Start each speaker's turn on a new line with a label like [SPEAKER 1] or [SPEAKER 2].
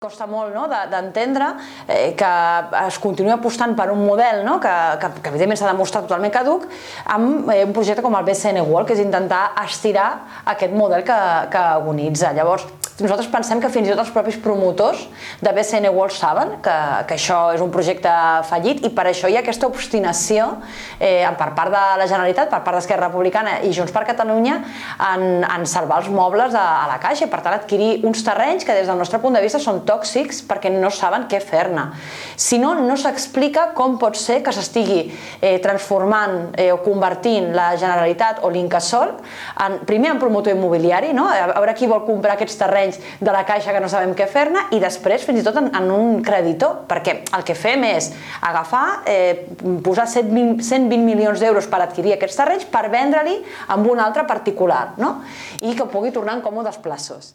[SPEAKER 1] Costa molt no, d'entendre eh, que es continua apostant per un model no, que, que, que evidentment s'ha demostrat totalment caduc amb eh, un projecte com el BCN World, que és intentar estirar aquest model que, que agonitza. Llavors, nosaltres pensem que fins i tot els propis promotors de BCN World saben que, que això és un projecte fallit i per això hi ha aquesta obstinació eh, per part de la Generalitat, per part d'Esquerra Republicana i Junts per Catalunya en, en salvar els mobles a, a la caixa i per tant adquirir uns terrenys que des del nostre punt de vista són tòxics perquè no saben què fer-ne. Si no, no s'explica com pot ser que s'estigui eh, transformant eh, o convertint la Generalitat o l'Incasol en, primer en promotor immobiliari, no? a veure qui vol comprar aquests terrenys de la caixa que no sabem què fer-ne i després fins i tot en, en un creditor, perquè el que fem és agafar, eh, posar 120 milions d'euros per adquirir aquests terrenys per vendre-li amb un altre particular no? i que pugui tornar en còmodes plaços.